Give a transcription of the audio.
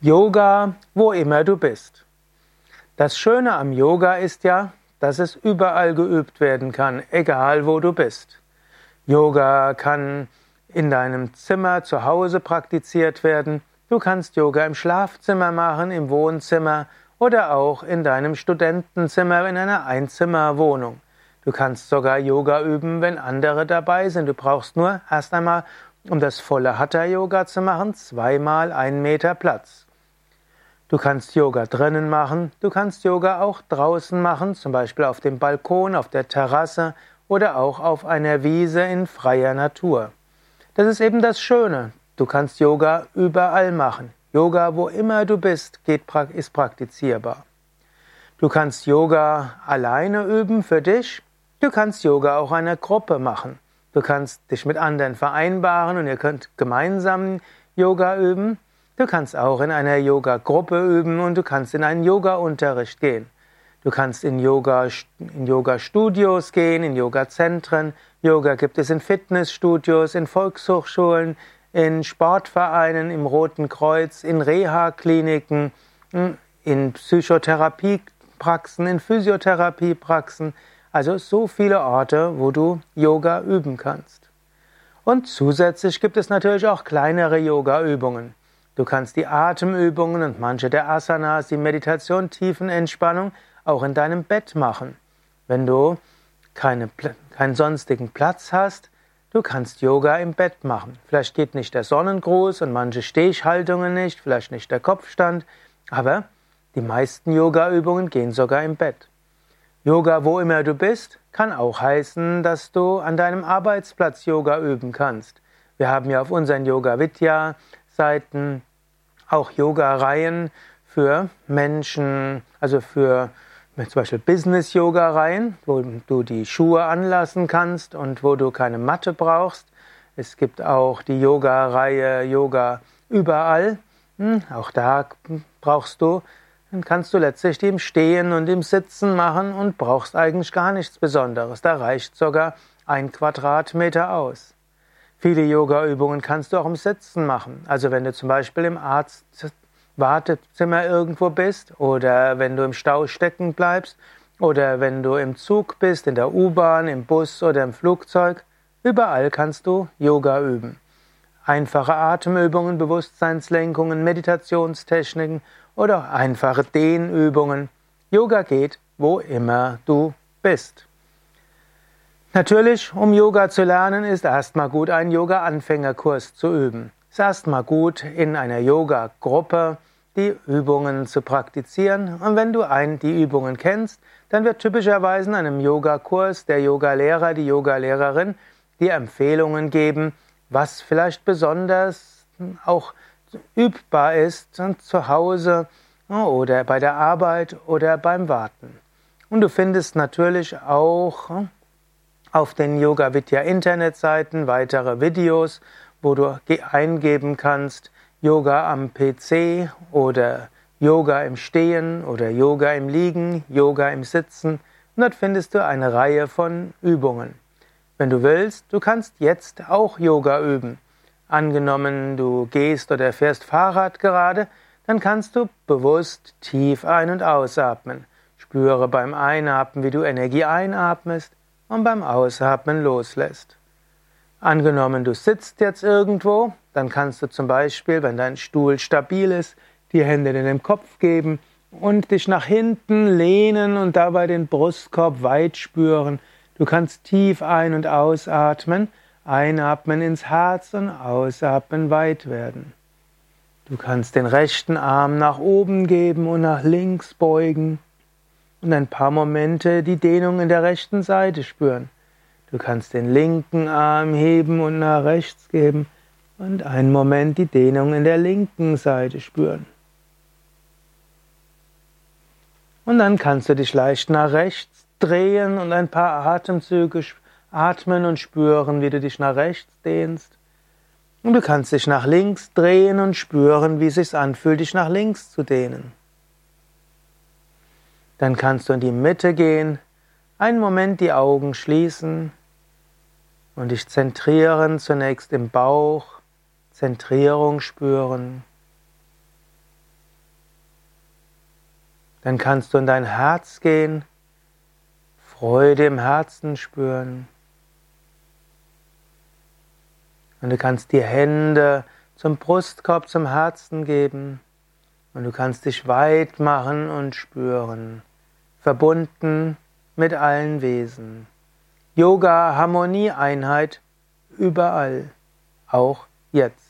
Yoga, wo immer du bist. Das Schöne am Yoga ist ja, dass es überall geübt werden kann, egal wo du bist. Yoga kann in deinem Zimmer zu Hause praktiziert werden. Du kannst Yoga im Schlafzimmer machen, im Wohnzimmer oder auch in deinem Studentenzimmer in einer Einzimmerwohnung. Du kannst sogar Yoga üben, wenn andere dabei sind. Du brauchst nur erst einmal, um das volle Hatha Yoga zu machen, zweimal einen Meter Platz. Du kannst Yoga drinnen machen, du kannst Yoga auch draußen machen, zum Beispiel auf dem Balkon, auf der Terrasse oder auch auf einer Wiese in freier Natur. Das ist eben das Schöne. Du kannst Yoga überall machen. Yoga, wo immer du bist, geht, ist praktizierbar. Du kannst Yoga alleine üben für dich. Du kannst Yoga auch in einer Gruppe machen. Du kannst dich mit anderen vereinbaren und ihr könnt gemeinsam Yoga üben. Du kannst auch in einer Yoga-Gruppe üben und du kannst in einen Yoga-Unterricht gehen. Du kannst in Yoga, Yoga-Studios gehen, in Yoga-Zentren. Yoga gibt es in Fitnessstudios, in Volkshochschulen, in Sportvereinen, im Roten Kreuz, in Reha-Kliniken, in Psychotherapiepraxen, in Physiotherapiepraxen. Also so viele Orte, wo du Yoga üben kannst. Und zusätzlich gibt es natürlich auch kleinere Yoga-Übungen. Du kannst die Atemübungen und manche der Asanas, die Meditation, Tiefenentspannung auch in deinem Bett machen. Wenn du keine, keinen sonstigen Platz hast, du kannst Yoga im Bett machen. Vielleicht geht nicht der Sonnengruß und manche Stehhaltungen nicht, vielleicht nicht der Kopfstand, aber die meisten Yoga-Übungen gehen sogar im Bett. Yoga, wo immer du bist, kann auch heißen, dass du an deinem Arbeitsplatz Yoga üben kannst. Wir haben ja auf unseren Yoga Vidya Seiten auch Yoga-Reihen für Menschen, also für zum Beispiel Business-Yoga-Reihen, wo du die Schuhe anlassen kannst und wo du keine Matte brauchst. Es gibt auch die Yoga-Reihe Yoga überall. Hm, auch da brauchst du, dann kannst du letztlich die im Stehen und im Sitzen machen und brauchst eigentlich gar nichts Besonderes. Da reicht sogar ein Quadratmeter aus. Viele Yoga-Übungen kannst du auch im Sitzen machen. Also wenn du zum Beispiel im Arzt-Wartezimmer irgendwo bist oder wenn du im Stau stecken bleibst oder wenn du im Zug bist, in der U-Bahn, im Bus oder im Flugzeug, überall kannst du Yoga üben. Einfache Atemübungen, Bewusstseinslenkungen, Meditationstechniken oder einfache Dehnübungen. Yoga geht, wo immer du bist. Natürlich, um Yoga zu lernen, ist erstmal gut, einen Yoga-Anfängerkurs zu üben. Ist erstmal gut, in einer Yoga-Gruppe die Übungen zu praktizieren. Und wenn du ein, die Übungen kennst, dann wird typischerweise in einem Yoga-Kurs der Yogalehrer, die Yogalehrerin die Empfehlungen geben, was vielleicht besonders auch übbar ist zu Hause oder bei der Arbeit oder beim Warten. Und du findest natürlich auch auf den Yoga Vidya Internetseiten weitere Videos, wo du eingeben kannst Yoga am PC oder Yoga im Stehen oder Yoga im Liegen, Yoga im Sitzen und dort findest du eine Reihe von Übungen. Wenn du willst, du kannst jetzt auch Yoga üben. Angenommen, du gehst oder fährst Fahrrad gerade, dann kannst du bewusst tief ein- und ausatmen. Spüre beim Einatmen, wie du Energie einatmest und beim Ausatmen loslässt. Angenommen, du sitzt jetzt irgendwo, dann kannst du zum Beispiel, wenn dein Stuhl stabil ist, die Hände in den Kopf geben und dich nach hinten lehnen und dabei den Brustkorb weit spüren. Du kannst tief ein- und ausatmen, einatmen ins Herz und ausatmen weit werden. Du kannst den rechten Arm nach oben geben und nach links beugen und ein paar Momente die Dehnung in der rechten Seite spüren. Du kannst den linken Arm heben und nach rechts geben und einen Moment die Dehnung in der linken Seite spüren. Und dann kannst du dich leicht nach rechts drehen und ein paar Atemzüge atmen und spüren, wie du dich nach rechts dehnst. Und du kannst dich nach links drehen und spüren, wie es sich anfühlt, dich nach links zu dehnen. Dann kannst du in die Mitte gehen, einen Moment die Augen schließen und dich zentrieren zunächst im Bauch, Zentrierung spüren. Dann kannst du in dein Herz gehen, Freude im Herzen spüren. Und du kannst die Hände zum Brustkorb, zum Herzen geben. Und du kannst dich weit machen und spüren, verbunden mit allen Wesen. Yoga, Harmonie, Einheit, überall, auch jetzt.